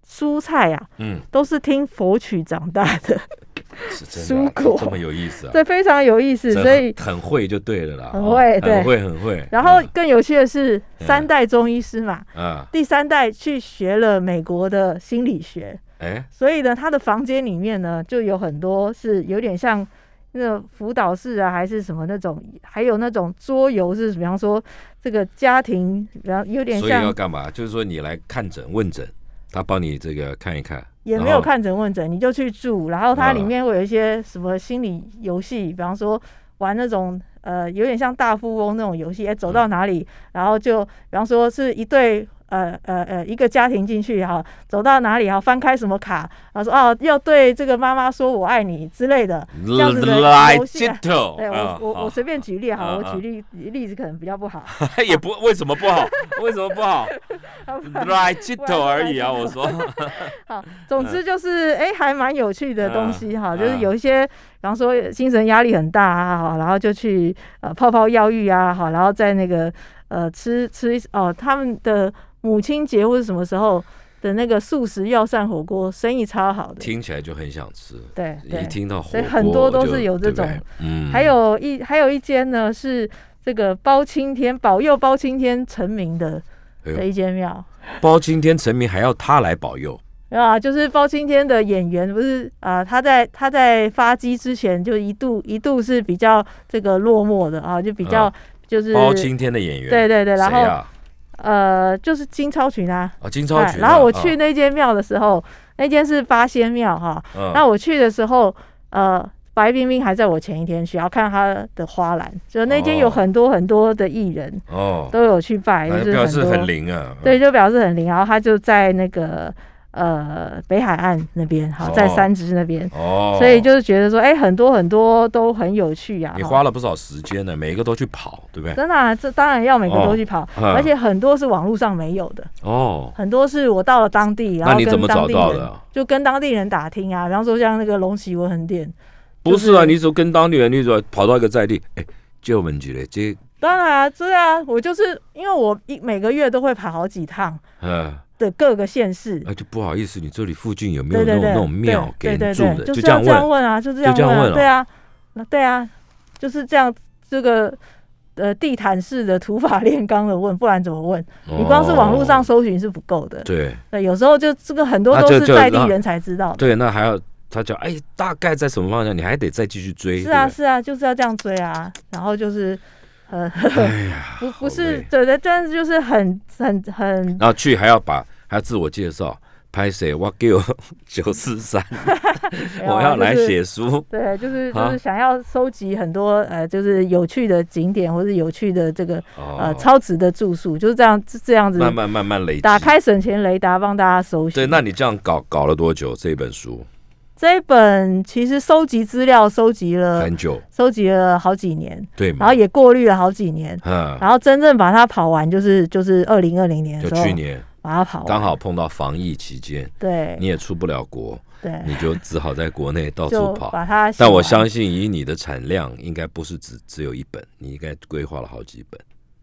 蔬菜啊，嗯，都是听佛曲长大的，*laughs* 蔬果。这么有意思啊，对非常有意思。所以，很会就对了啦，很哦会对。很会很会。然后嗯。更有趣的是，嗯。三代中医师嘛，啊，第三代去学了美国的心理学，哎，所以呢，他的房间里面呢，就有很多是有点像。那个辅导室啊，还是什么那种，还有那种桌游是，比方说这个家庭，然后有点所以要干嘛？就是说你来看诊问诊，他帮你这个看一看，也没有看诊问诊，你就去住，然后它里嗯面会有一些什么心理游戏，比方说玩那种呃有点像大富翁那种游戏，哎，走到哪里，然后就比方说是一对。呃呃呃，一个家庭进去哈，走到哪里哈，翻开什么卡，然后说哦，要对这个妈妈说我爱你之类的，这样子的游戏啊。对啊我我我随便举例哈，我举例例子可能比较不好。*laughs* 也不为什么不好？为什么不好？？Right 镜头而已啊！我说 *laughs* *laughs* 好，总之就是哎、还蛮有趣的东西哈，嗯就是有一些，比方说精神压力很大啊，好，然后就去呃泡泡药浴啊，好，然后在那个呃吃吃哦他们的母亲节或者什么时候的那个素食药膳火锅，生意超好的，听起来就很想吃。对对一。听到火所以锅，很多都是有这种嗯，还有一还有一间呢是这个包青天保佑包青天成名的的一间庙。包青天成名还要他来保佑，啊，就是包青天的演员不是啊、他在他在发迹之前就一度一度是比较这个落寞的啊，就比较、啊就是包青天的演员，对对对，然后、啊？呃就是金超群啊，啊，金超哎群啊。然后我去啊，那间庙的时候，那间是八仙庙哈，嗯那我去的时候呃。白冰冰还在我前一天去，然后看她的花篮，就那间有哦很多很多的艺人哦，都有去拜，就表示多很灵啊。对，就表示很灵。然后他就在那个呃北海岸那边，好，在哦三支那边，哦，所以就是觉得说，哎、很多很多都很有趣啊。你花了不少时间呢，每一个都去跑，对不对？真的、啊，这当然要每个都去跑，嗯。而且很多是网络上没有的，哦，很多是我到了当地，然后那你怎么跟当地人找到的？就跟当地人打听啊，比方说像那个龙旗文衡店，不是啊，就是你说跟当地人，你说跑到一个在地，哎，借我们几嘞，这当然啊，对啊，我就是因为我一每个月都会跑好几趟，嗯，的各个县市。那就不好意思，你这里附近有没有那种那种庙给人住的？就这样问啊，就这样问，对啊，那对啊，就是这样，这个呃地毯式的土法炼钢的问，不然怎么问？你光是网络上搜寻是不够的。对，对，有时候就这个很多都是在地人才知道。对，那还要他讲，哎，大概在什么方向？你还得再继续追。是啊，是啊，就是要这样追啊，然后就是。呃，*laughs* 不不是，对对，但是就是很很很，然后去还要把还要自我介绍，拍谁？我给我 *laughs* 九四三，*laughs* 我要来写书。对，就是就是想要收集很多呃，就是有趣的景点或者有趣的这个呃超值的住宿，就是这样这样子慢慢慢慢累，打开省钱雷达帮大家搜。对，那你这样搞搞了多久？这本书？这一本其实收集资料收集了很久，收集了好几年，对，然后也过滤了好几年，嗯，然后真正把它跑完就是就是二零二零年，就去年。把它跑完，刚好碰到防疫期间，对，你也出不了国，对，你就只好在国内到处跑，把它。但我相信以你的产量，应该不是只只有一本，你应该规划了好几本。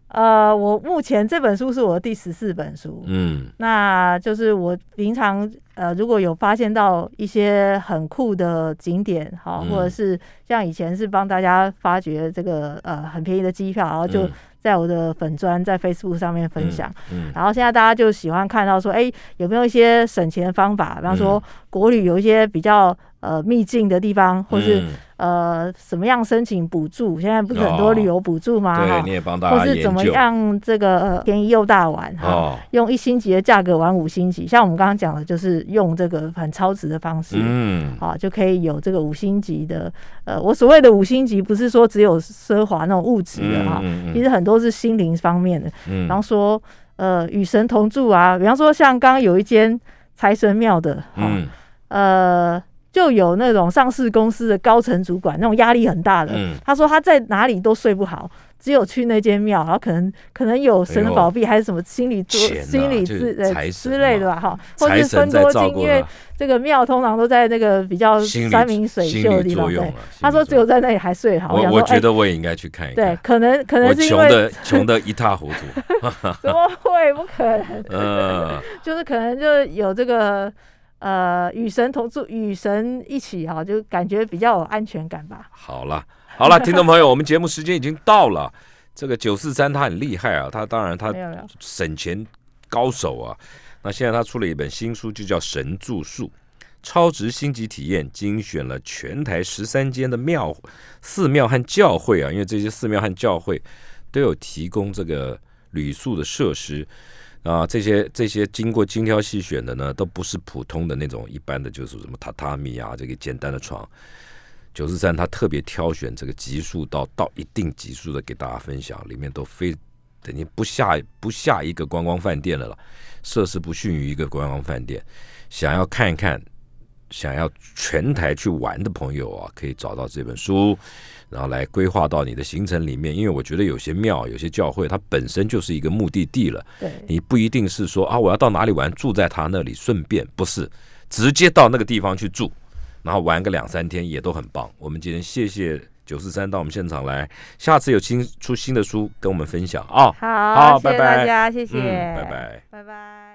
呃，我目前这本书是我的第十四本书，嗯，那就是我平常呃如果有发现到一些很酷的景点，好，或者是像以前是帮大家发掘这个呃很便宜的机票，然后就在我的粉砖在 Facebook 上面分享，嗯，然后现在大家就喜欢看到说，哎，有没有一些省钱方法？比方说国旅有一些比较。呃，秘境的地方，或是呃，怎么样申请补助？现在不是很多旅游补助吗？对，你也帮大家或是怎么样这个便宜又大玩哈？用一星级的价格玩五星级，像我们刚刚讲的，就是用这个很超值的方式，嗯，好就可以有这个五星级的。呃，我所谓的五星级，不是说只有奢华那种物质的哈，其实很多是心灵方面的。嗯、然后说，呃，与神同住啊，比方说像刚刚有一间财神庙的，嗯，呃。就有那种上市公司的高层主管，那种压力很大的。嗯他说他在哪里都睡不好，只有去那间庙，然后可能可能有神的保庇，还是什么心理之心理之呃之类的吧，哈，或是分多金，因为这个庙通常都在那个比较山明水秀的地方。对，他说只有在那里还睡好。我我觉得我也应该去看一看。对，可能可能是因为穷的 *laughs* 一塌糊涂。*laughs* 怎么会？不可能。嗯，*laughs* 就是可能就有这个。呃，与神同住，与神一起哈，就感觉比较有安全感吧。好了，好了，听众朋友，我们节目时间已经到了。这个九四三他很厉害啊，他当然他省钱高手啊。那现在他出了一本新书，就叫《神住宿：超值星级体验》，精选了全台十三间的庙、寺庙和教会啊，因为这些寺庙和教会都有提供这个旅宿的设施。啊，这些这些经过精挑细选的呢，都不是普通的那种一般的，就是什么榻榻米啊，这个简单的床。九十三他特别挑选这个级数到到一定级数的给大家分享，里面都非等于不下不下一个观光饭店的了，设施不逊于一个观光饭店。想要看一看，想要全台去玩的朋友啊，可以找到这本书。然后来规划到你的行程里面，因为我觉得有些庙、有些教会，它本身就是一个目的地了。对，你不一定是说啊，我要到哪里玩，住在他那里，顺便不是直接到那个地方去住，然后玩个两三天也都很棒。我们今天谢谢九四三到我们现场来，下次有新出新的书跟我们分享啊。好，谢谢大家，谢谢，拜拜，拜拜。